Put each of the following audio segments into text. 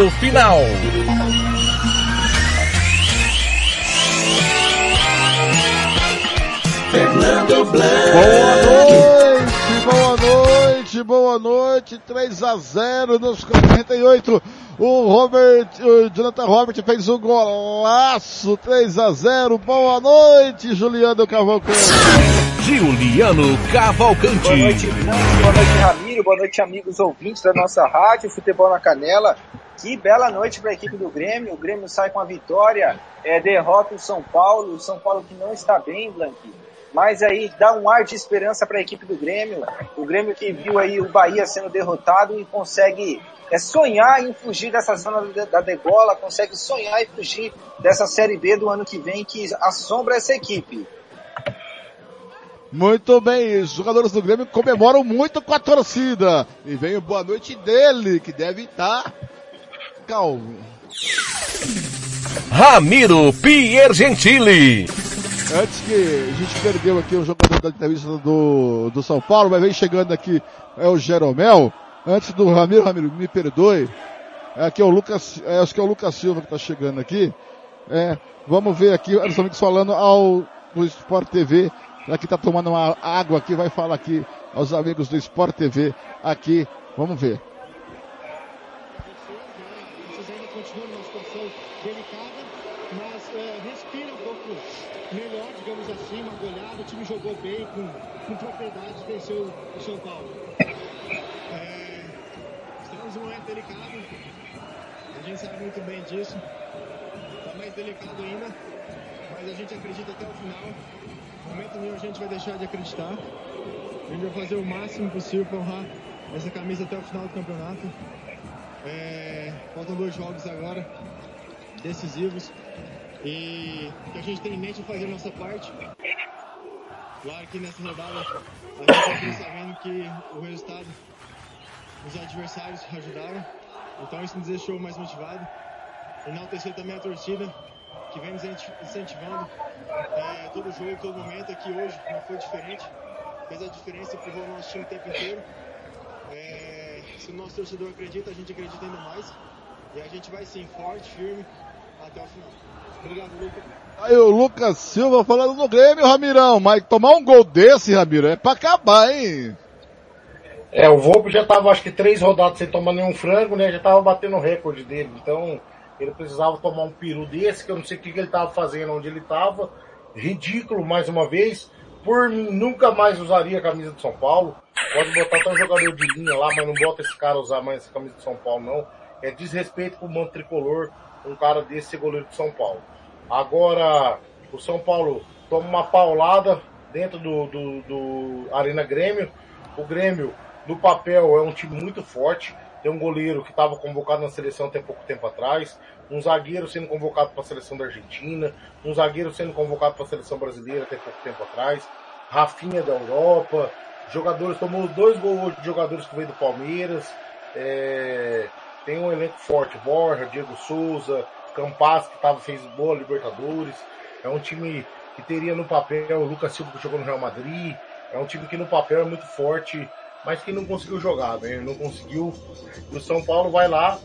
apito final. Fernando Blanc. Boa noite, boa noite, boa noite. 3 a 0 nos 48. O Robert, o Jonathan Robert fez um golaço. 3 a 0. Boa noite, Juliano Cavalcante. Juliano Cavalcante. Boa noite, boa noite, Ramiro. Boa noite, amigos ouvintes da nossa rádio Futebol na Canela. Que bela noite para a equipe do Grêmio. O Grêmio sai com a vitória, é, derrota o São Paulo. O São Paulo que não está bem, Blanqui mas aí dá um ar de esperança para a equipe do Grêmio. O Grêmio que viu aí o Bahia sendo derrotado e consegue é, sonhar em fugir dessa zona da degola, consegue sonhar e fugir dessa Série B do ano que vem que assombra essa equipe. Muito bem, os jogadores do Grêmio comemoram muito com a torcida. E vem o boa noite dele, que deve estar calmo. Ramiro Piergentili. Antes que a gente perdeu aqui o jogador da entrevista do, do São Paulo, mas vem chegando aqui é o Jeromel. Antes do Ramiro, Ramiro, me perdoe. É aqui é o Lucas, é, acho que é o Lucas Silva que está chegando aqui. É, vamos ver aqui, os amigos falando ao do Sport TV. Aqui está tomando uma água aqui, vai falar aqui aos amigos do Sport TV aqui. Vamos ver. jogou bem, com, venceu o São Paulo. É, estamos num momento delicado, a gente sabe muito bem disso. Está mais delicado ainda, gente acredita até o final. Momento nenhum a gente vai deixar de acreditar. A gente vai fazer o máximo possível para honrar essa camisa até o final do campeonato. É, faltam dois jogos agora, decisivos. E que a gente tem em mente é fazer a nossa parte. Claro que nessa rodada a gente aqui sabendo que o resultado, os adversários ajudaram, então isso nos deixou mais motivado. Enaltecer também a torcida que vem nos incentivando é, todo jogo, todo momento. Aqui hoje não foi diferente, fez a diferença, empurrou o nosso time o tempo inteiro. É, se o nosso torcedor acredita, a gente acredita ainda mais. E a gente vai sim, forte, firme, até o final. Obrigado, Lucas. Aí o Lucas Silva falando no Grêmio, Ramirão, mas tomar um gol desse, Ramiro, é pra acabar, hein? É, o Volpe já tava acho que três rodadas sem tomar nenhum frango, né? Já tava batendo o recorde dele. Então, ele precisava tomar um peru desse, que eu não sei o que, ele tava fazendo, onde ele tava. Ridículo, mais uma vez. Por mim, nunca mais usaria a camisa de São Paulo. Pode botar até um jogador de linha lá, mas não bota esse cara usar mais essa camisa de São Paulo, não. É desrespeito pro manto tricolor, um cara desse ser goleiro de São Paulo. Agora, o São Paulo toma uma paulada dentro do, do, do Arena Grêmio. O Grêmio, no papel, é um time muito forte. Tem um goleiro que estava convocado na seleção até pouco tempo atrás, um zagueiro sendo convocado para a seleção da Argentina, um zagueiro sendo convocado para a seleção brasileira até pouco tempo atrás, Rafinha da Europa, jogadores, tomou dois gols de jogadores que veio do Palmeiras, é, tem um elenco forte, Borja, Diego Souza, Campas, que tava, fez boa Libertadores. É um time que teria no papel o Lucas Silva que jogou no Real Madrid. É um time que no papel é muito forte, mas que não conseguiu jogar, né? Não conseguiu. E o São Paulo vai lá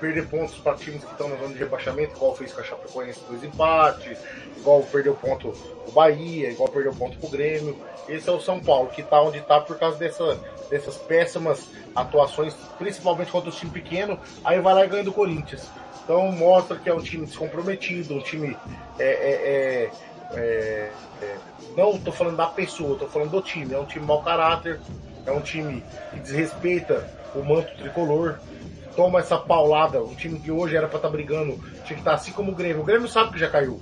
perder pontos para times que estão na zona de rebaixamento, igual fez com a Chapecoense dois empates, igual perdeu ponto o Bahia, igual perdeu ponto pro Grêmio. Esse é o São Paulo, que tá onde tá por causa dessa, dessas péssimas atuações, principalmente contra o time pequeno, aí vai lá e ganha do Corinthians. Então mostra que é um time descomprometido, um time é, é, é, é, é não estou falando da pessoa, estou falando do time. É um time mau caráter, é um time que desrespeita o manto tricolor, toma essa paulada. Um time que hoje era para estar tá brigando, tinha que estar tá assim como o Grêmio. O Grêmio sabe que já caiu.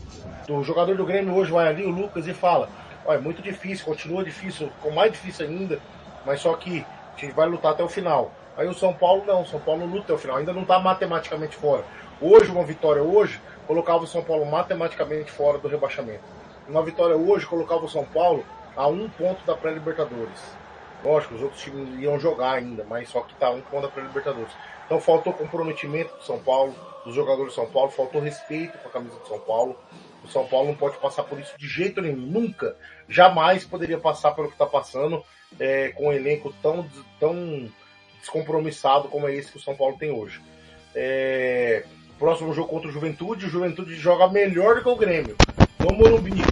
O jogador do Grêmio hoje vai ali, o Lucas, e fala: Olha, é muito difícil, continua difícil, ficou mais difícil ainda, mas só que a gente vai lutar até o final. Aí o São Paulo não, o São Paulo luta até o final, ainda não está matematicamente fora. Hoje, uma vitória hoje, colocava o São Paulo matematicamente fora do rebaixamento. Uma vitória hoje colocava o São Paulo a um ponto da pré-Libertadores. Lógico, os outros times iam jogar ainda, mas só que está um ponto da pré-Libertadores. Então faltou comprometimento do São Paulo, dos jogadores do São Paulo, faltou respeito com a camisa do São Paulo. O São Paulo não pode passar por isso de jeito nenhum, nunca, jamais poderia passar pelo que está passando é, com um elenco tão, tão descompromissado como é esse que o São Paulo tem hoje. É, próximo jogo contra o Juventude, o Juventude joga melhor do que o Grêmio. No Morumbi.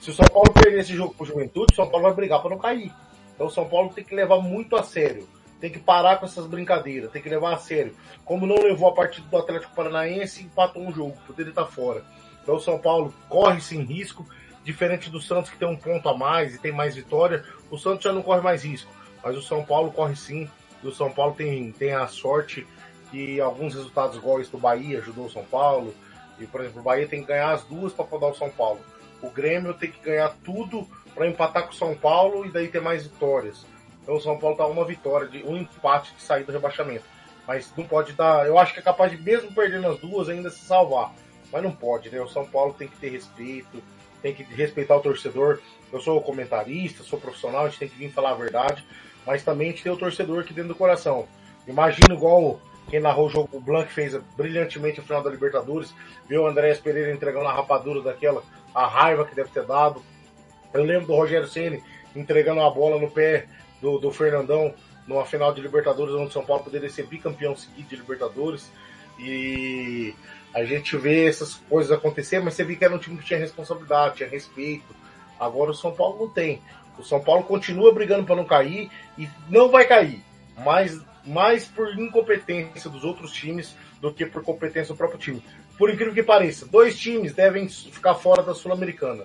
Se o São Paulo perder esse jogo pro Juventude, o São Paulo vai brigar para não cair. Então o São Paulo tem que levar muito a sério. Tem que parar com essas brincadeiras, tem que levar a sério. Como não levou a partida do Atlético Paranaense, empatou um jogo, poderia estar fora. Então o São Paulo corre sem risco, diferente do Santos que tem um ponto a mais e tem mais vitória, o Santos já não corre mais risco. Mas o São Paulo corre sim, e o São Paulo tem, tem a sorte que alguns resultados igual esse do Bahia ajudou o São Paulo. E, por exemplo, o Bahia tem que ganhar as duas para podar o São Paulo. O Grêmio tem que ganhar tudo para empatar com o São Paulo e daí ter mais vitórias. Então o São Paulo tá uma vitória, de um empate de sair do rebaixamento. Mas não pode dar. Eu acho que é capaz de, mesmo perdendo as duas, ainda se salvar. Mas não pode, né? O São Paulo tem que ter respeito, tem que respeitar o torcedor. Eu sou comentarista, sou profissional, a gente tem que vir falar a verdade. Mas também a gente tem o torcedor aqui dentro do coração. Imagina igual quem narrou o jogo, o Blanc fez brilhantemente no final da Libertadores, viu o Andréas Pereira entregando a rapadura daquela, a raiva que deve ter dado. Eu lembro do Rogério Ceni entregando a bola no pé do, do Fernandão numa final de Libertadores, onde o São Paulo poderia ser bicampeão seguido de Libertadores. E a gente vê essas coisas acontecer, mas você vê que era um time que tinha responsabilidade, tinha respeito. Agora o São Paulo não tem. O São Paulo continua brigando para não cair e não vai cair. Mas mais por incompetência dos outros times do que por competência do próprio time. Por incrível que pareça, dois times devem ficar fora da Sul-Americana.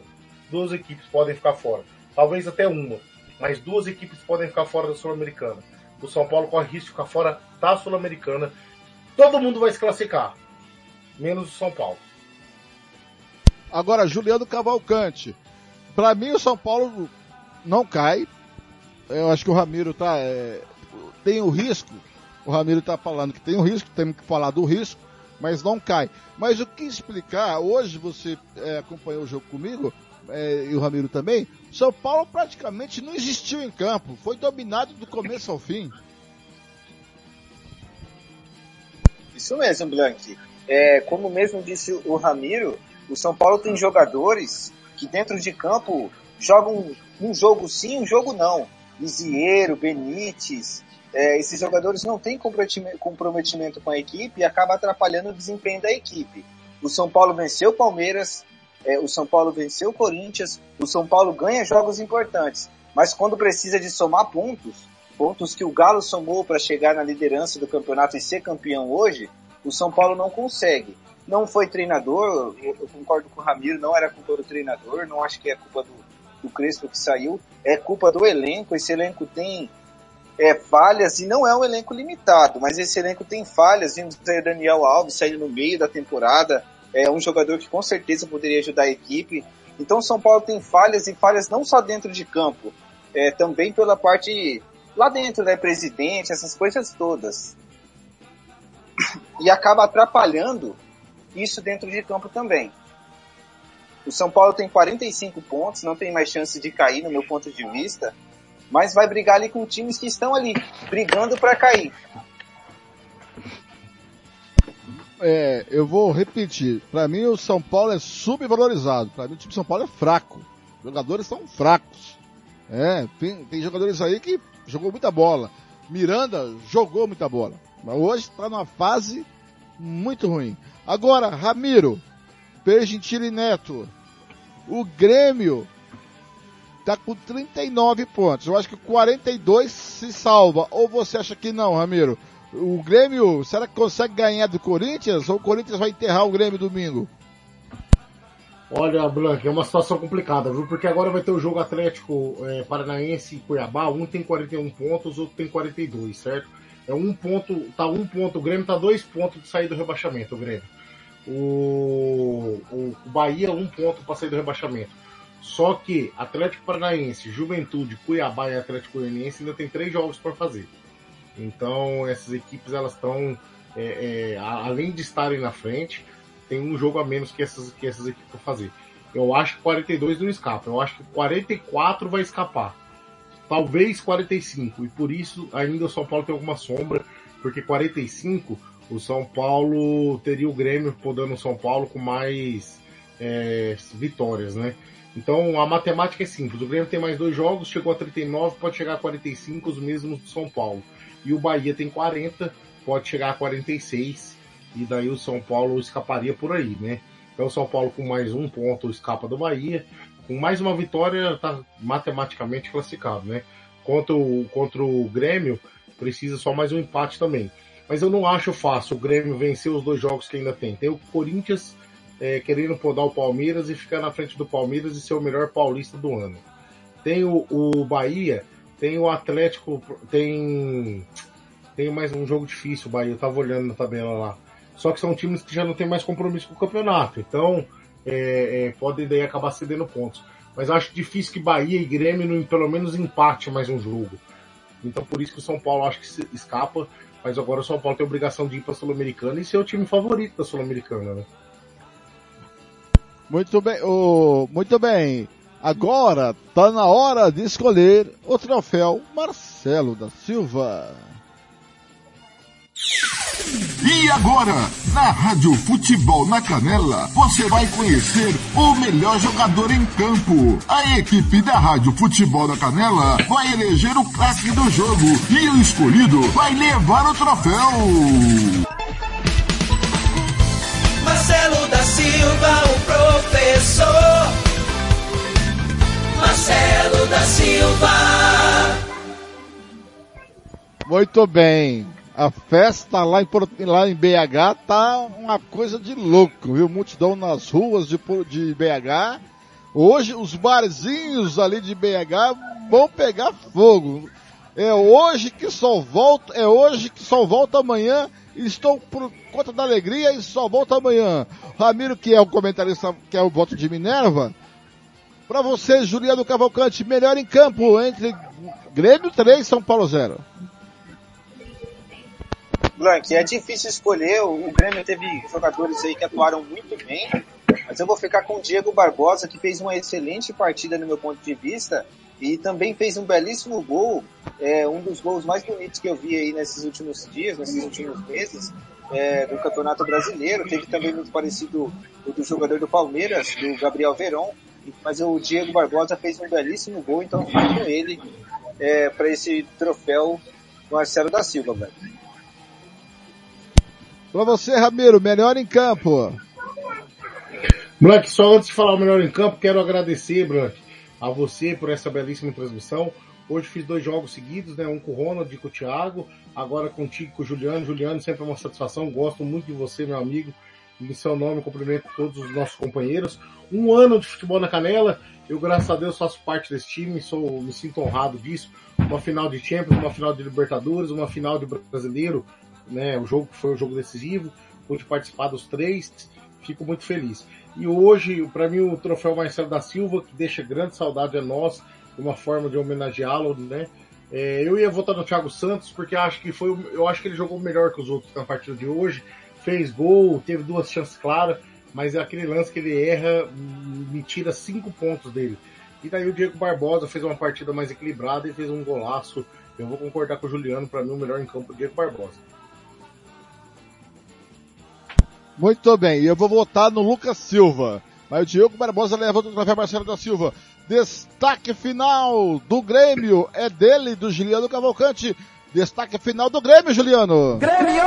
Duas equipes podem ficar fora. Talvez até uma. Mas duas equipes podem ficar fora da Sul-Americana. O São Paulo corre risco de ficar fora da Sul-Americana. Todo mundo vai se classificar. Menos o São Paulo. Agora, Juliano Cavalcante. Para mim, o São Paulo não cai. Eu acho que o Ramiro tá. É, tem o risco. O Ramiro está falando que tem o risco, temos que falar do risco, mas não cai. Mas o que explicar, hoje você é, acompanhou o jogo comigo, é, e o Ramiro também, São Paulo praticamente não existiu em campo, foi dominado do começo ao fim. Isso mesmo, Blank. É, como mesmo disse o Ramiro, o São Paulo tem jogadores que dentro de campo jogam um jogo sim, um jogo não. Lisieiro, Benítez, é, esses jogadores não têm comprometimento com a equipe e acaba atrapalhando o desempenho da equipe. O São Paulo venceu o Palmeiras, é, o São Paulo venceu o Corinthians, o São Paulo ganha jogos importantes, mas quando precisa de somar pontos, pontos que o Galo somou para chegar na liderança do campeonato e ser campeão hoje, o São Paulo não consegue. Não foi treinador, eu, concordo com o Ramiro, não era culpa do treinador, não acho que é culpa do, do Crespo que saiu, é culpa do elenco, esse elenco tem é, falhas e não é um elenco limitado, mas esse elenco tem falhas, vindo sair Daniel Alves saindo no meio da temporada, é um jogador que com certeza poderia ajudar a equipe. Então São Paulo tem falhas e falhas não só dentro de campo, é, também pela parte lá dentro, né, presidente, essas coisas todas. E acaba atrapalhando isso dentro de campo também. O São Paulo tem 45 pontos, não tem mais chance de cair no meu ponto de vista, mas vai brigar ali com times que estão ali, brigando para cair. É, eu vou repetir. Para mim o São Paulo é subvalorizado. Para mim o time de São Paulo é fraco. Os jogadores são fracos. É, tem, tem jogadores aí que jogou muita bola. Miranda jogou muita bola. Mas hoje está numa fase muito ruim. Agora, Ramiro, Pergentili Neto, o Grêmio tá com 39 pontos. Eu acho que 42 se salva. Ou você acha que não, Ramiro? O Grêmio, será que consegue ganhar do Corinthians? Ou o Corinthians vai enterrar o Grêmio domingo? Olha, Blanc, é uma situação complicada, viu? Porque agora vai ter o jogo Atlético é, Paranaense e Cuiabá. Um tem 41 pontos, outro tem 42, certo? É um ponto, tá um ponto. O Grêmio tá dois pontos de sair do rebaixamento, o Grêmio. O, o Bahia, um ponto para sair do rebaixamento. Só que Atlético Paranaense, Juventude, Cuiabá e Atlético Goianiense ainda tem três jogos para fazer. Então essas equipes elas estão, é, é, além de estarem na frente, tem um jogo a menos que essas, que essas equipes para fazer. Eu acho que 42 não escapa. Eu acho que 44 vai escapar. Talvez 45. E por isso ainda o São Paulo tem alguma sombra. Porque 45, o São Paulo teria o Grêmio podando o São Paulo com mais é, vitórias, né? Então a matemática é simples. O Grêmio tem mais dois jogos, chegou a 39, pode chegar a 45, os mesmos do São Paulo. E o Bahia tem 40, pode chegar a 46. e daí o São Paulo escaparia por aí, né? Então o São Paulo com mais um ponto escapa do Bahia, com mais uma vitória está matematicamente classificado, né? Contra o, contra o Grêmio, precisa só mais um empate também. Mas eu não acho fácil o Grêmio vencer os dois jogos que ainda tem. Tem o Corinthians é, querendo podar o Palmeiras e ficar na frente do Palmeiras e ser o melhor paulista do ano. Tem o, o Bahia, tem o Atlético, tem tem mais um jogo difícil, o Bahia. Eu tava olhando na tabela lá. Só que são times que já não tem mais compromisso com o campeonato. Então, é, é, podem daí acabar cedendo pontos. Mas acho difícil que Bahia e Grêmio pelo menos empate mais um jogo. Então por isso que o São Paulo acho que escapa. Mas agora o São Paulo tem obrigação de ir para a Sul-Americana e ser o time favorito da Sul-Americana, né? Muito bem, oh, muito bem. Agora tá na hora de escolher o troféu Marcelo da Silva. E agora, na Rádio Futebol na Canela, você vai conhecer o melhor jogador em campo. A equipe da Rádio Futebol na Canela vai eleger o craque do jogo e o escolhido vai levar o troféu. Marcelo da Silva, o professor. Marcelo da Silva. Muito bem. A festa lá em, lá em BH tá uma coisa de louco, viu? Multidão nas ruas de, de BH. Hoje os barzinhos ali de BH vão pegar fogo. É hoje que só volta, é hoje que só volta amanhã. Estou por conta da alegria e só volta amanhã. Ramiro, que é o comentarista, que é o voto de Minerva. Para você, Juliano Cavalcante, melhor em campo entre Grêmio 3 São Paulo 0. Blank, é difícil escolher. O Grêmio teve jogadores aí que atuaram muito bem, mas eu vou ficar com o Diego Barbosa, que fez uma excelente partida no meu ponto de vista e também fez um belíssimo gol, é, um dos gols mais bonitos que eu vi aí nesses últimos dias, nesses últimos meses, é, do Campeonato Brasileiro. Teve também muito parecido o do jogador do Palmeiras, do Gabriel Veron, mas o Diego Barbosa fez um belíssimo gol, então fico com ele é, para esse troféu Marcelo da Silva, velho. Para você, Ramiro, melhor em campo. Blank, só antes de falar o melhor em campo, quero agradecer, Blank, a você por essa belíssima transmissão. Hoje fiz dois jogos seguidos, né? Um com o Ronald e com o Thiago, agora contigo com o Juliano. Juliano, sempre é uma satisfação, gosto muito de você, meu amigo. Em seu nome, cumprimento todos os nossos companheiros. Um ano de futebol na canela, eu, graças a Deus, faço parte desse time, sou, me sinto honrado disso. Uma final de Champions, uma final de Libertadores, uma final de Brasileiro, né? O jogo foi um jogo decisivo, pude participar dos três, fico muito feliz. E hoje, para mim, o troféu Marcelo da Silva, que deixa grande saudade a nós, uma forma de homenageá-lo, né? É, eu ia votar no Thiago Santos, porque acho que foi, eu acho que ele jogou melhor que os outros na partida de hoje, fez gol, teve duas chances claras, mas é aquele lance que ele erra, me tira cinco pontos dele. E daí o Diego Barbosa fez uma partida mais equilibrada e fez um golaço. Eu vou concordar com o Juliano, para mim o melhor em campo é o Diego Barbosa. Muito bem, eu vou votar no Lucas Silva. Mas o Diego Barbosa leva o troféu Marcelo da Silva. Destaque final do Grêmio é dele, do Juliano Cavalcante. Destaque final do Grêmio, Juliano. Grêmio!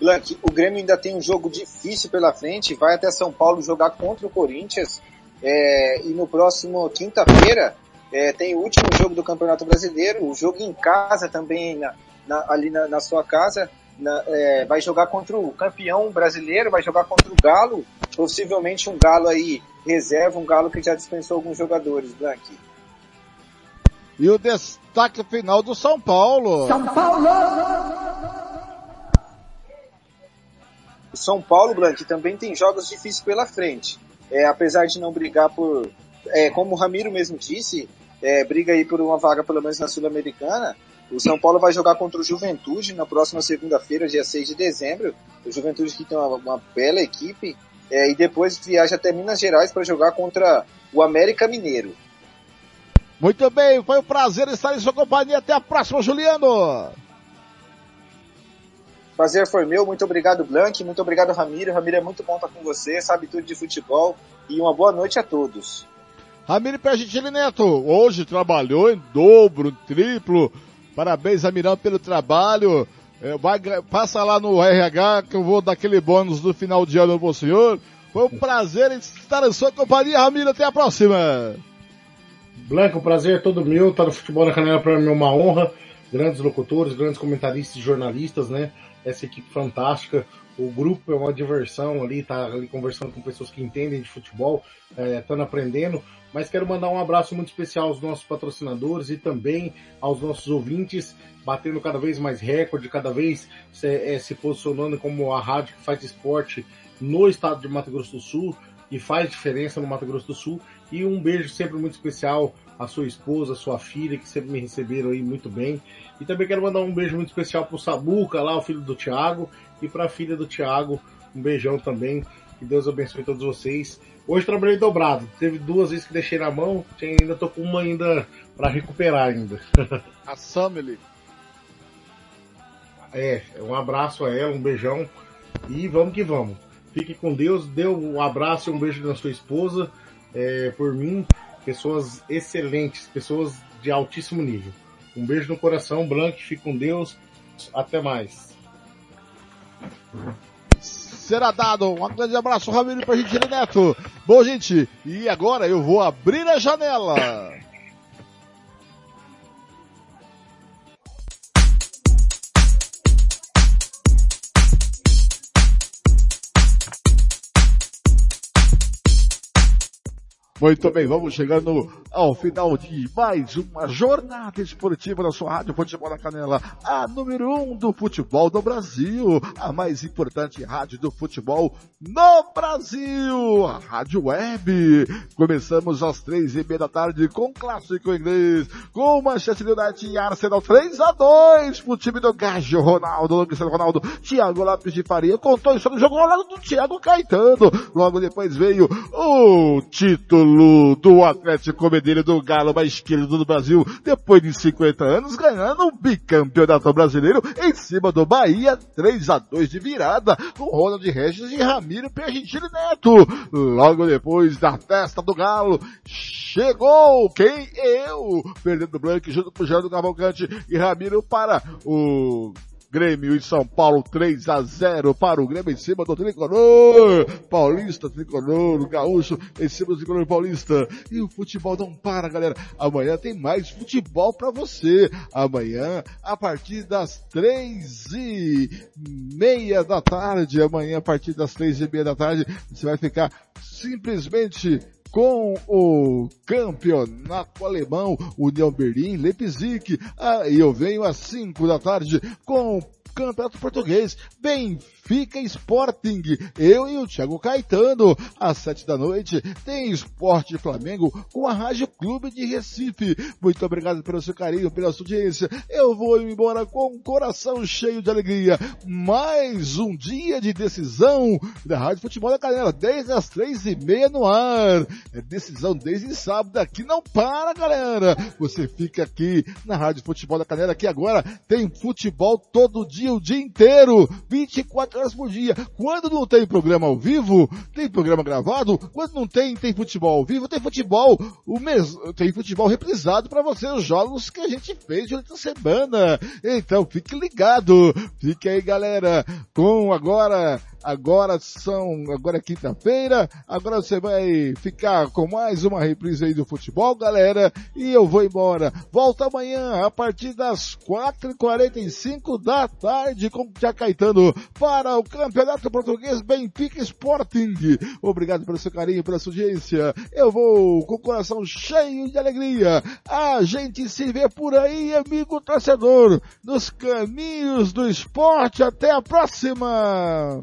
Blank, o Grêmio ainda tem um jogo difícil pela frente, vai até São Paulo jogar contra o Corinthians. É, e no próximo quinta-feira é, tem o último jogo do Campeonato Brasileiro, o jogo em casa também, na, na, ali na, na sua casa na, é, vai jogar contra o campeão brasileiro, vai jogar contra o Galo, possivelmente um Galo aí reserva, um Galo que já dispensou alguns jogadores, Blank. E o destaque final do São Paulo. São Paulo! O São Paulo, Blank, também tem jogos difíceis pela frente. É, apesar de não brigar por, é, como o Ramiro mesmo disse, é, briga aí por uma vaga pelo menos na Sul-Americana, o São Paulo vai jogar contra o Juventude na próxima segunda-feira, dia 6 de dezembro. O Juventude que tem uma, uma bela equipe. É, e depois viaja até Minas Gerais para jogar contra o América Mineiro. Muito bem, foi um prazer estar em sua companhia. Até a próxima, Juliano. Prazer foi meu, muito obrigado Blank, muito obrigado Ramiro. Ramiro é muito bom estar com você, sabe tudo de futebol e uma boa noite a todos. Ramiro Pergentili Neto, hoje trabalhou em dobro, triplo, Parabéns, Amirão, pelo trabalho. É, vai, passa lá no RH que eu vou dar aquele bônus do final de ano pro senhor. Foi um prazer estar em sua companhia, Ramiro. Até a próxima. Blanco, prazer é todo meu. Estar no Futebol na Canela para mim é uma honra. Grandes locutores, grandes comentaristas e jornalistas, né? Essa equipe fantástica. O grupo é uma diversão ali, tá ali conversando com pessoas que entendem de futebol, estando é, aprendendo. Mas quero mandar um abraço muito especial aos nossos patrocinadores e também aos nossos ouvintes, batendo cada vez mais recorde, cada vez se, é, se posicionando como a rádio que faz esporte no estado de Mato Grosso do Sul e faz diferença no Mato Grosso do Sul. E um beijo sempre muito especial à sua esposa, à sua filha, que sempre me receberam aí muito bem. E também quero mandar um beijo muito especial pro Sabuca, lá, o filho do Thiago, e para a filha do Thiago, um beijão também. Que Deus abençoe todos vocês. Hoje trabalhei dobrado. Teve duas vezes que deixei na mão, ainda tô com uma ainda para recuperar ainda. A Samely. É, um abraço a ela, um beijão e vamos que vamos. Fique com Deus, dê um abraço e um beijo na sua esposa. É, por mim, pessoas excelentes, pessoas de altíssimo nível. Um beijo no coração, Blank, fique com Deus. Até mais. Será dado. Um grande abraço, Ramiro, pra gente, Neto. Bom, gente, e agora eu vou abrir a janela. Muito bem, vamos chegando ao final de mais uma jornada esportiva na sua rádio Futebol na Canela, a número um do futebol do Brasil, a mais importante rádio do futebol no Brasil, a Rádio Web. Começamos às três e meia da tarde com clássico inglês, com Manchester United e Arsenal 3 a 2 pro time do Gajo Ronaldo, Cristiano Ronaldo, Thiago Lopes de Faria, contou isso no jogo ao lado do Thiago Caetano. Logo depois veio o título do Atlético Mineiro do Galo mais querido do Brasil, depois de 50 anos, ganhando o bicampeonato brasileiro em cima do Bahia, 3 a 2 de virada, com Ronald Regis e Ramiro Pergentini Neto. Logo depois da festa do Galo, chegou quem? Eu, Fernando Blanco, junto com o Geraldo Cavalcante e Ramiro para o Grêmio e São Paulo 3 a 0 para o Grêmio em cima do Tricolor. Paulista, Tricolor, Gaúcho em cima do Tricolor Paulista. E o futebol não para, galera. Amanhã tem mais futebol para você. Amanhã, a partir das três e meia da tarde, amanhã a partir das três e meia da tarde, você vai ficar simplesmente com o campeonato alemão, União Berlim, Leipzig. Aí eu venho às 5 da tarde com Campeonato Português, Benfica Sporting, eu e o Thiago Caetano, às sete da noite, tem Esporte Flamengo com a Rádio Clube de Recife. Muito obrigado pelo seu carinho, pela sua audiência. Eu vou embora com o coração cheio de alegria. Mais um dia de decisão da Rádio Futebol da Canela, desde as três e meia no ar. É decisão desde sábado, aqui não para, galera. Você fica aqui na Rádio Futebol da Canela, que agora tem futebol todo dia dia, o dia inteiro, 24 horas por dia. Quando não tem programa ao vivo, tem programa gravado. Quando não tem, tem futebol ao vivo, tem futebol, o mesmo, tem futebol reprisado para você, os jogos que a gente fez durante a semana. Então, fique ligado. Fique aí, galera, com agora Agora são, agora é quinta-feira, agora você vai ficar com mais uma reprise aí do futebol, galera, e eu vou embora. Volta amanhã a partir das 4h45 da tarde com o Tia Caetano para o Campeonato Português Benfica Sporting. Obrigado pelo seu carinho, pela sua audiência. Eu vou com o coração cheio de alegria. A gente se vê por aí, amigo torcedor, nos caminhos do esporte. Até a próxima!